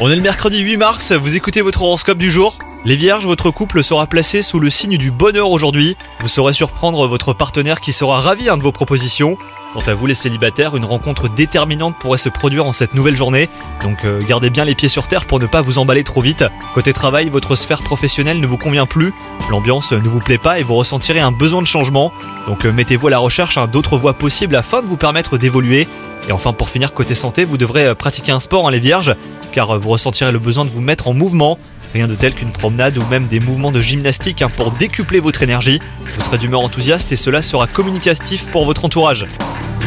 On est le mercredi 8 mars, vous écoutez votre horoscope du jour? Les vierges, votre couple sera placé sous le signe du bonheur aujourd'hui. Vous saurez surprendre votre partenaire qui sera ravi de vos propositions. Quant à vous les célibataires, une rencontre déterminante pourrait se produire en cette nouvelle journée. Donc euh, gardez bien les pieds sur terre pour ne pas vous emballer trop vite. Côté travail, votre sphère professionnelle ne vous convient plus. L'ambiance ne vous plaît pas et vous ressentirez un besoin de changement. Donc euh, mettez-vous à la recherche hein, d'autres voies possibles afin de vous permettre d'évoluer. Et enfin, pour finir, côté santé, vous devrez euh, pratiquer un sport, hein, les vierges, car vous ressentirez le besoin de vous mettre en mouvement. Rien de tel qu'une promenade ou même des mouvements de gymnastique hein, pour décupler votre énergie. Vous serez d'humeur enthousiaste et cela sera communicatif pour votre entourage.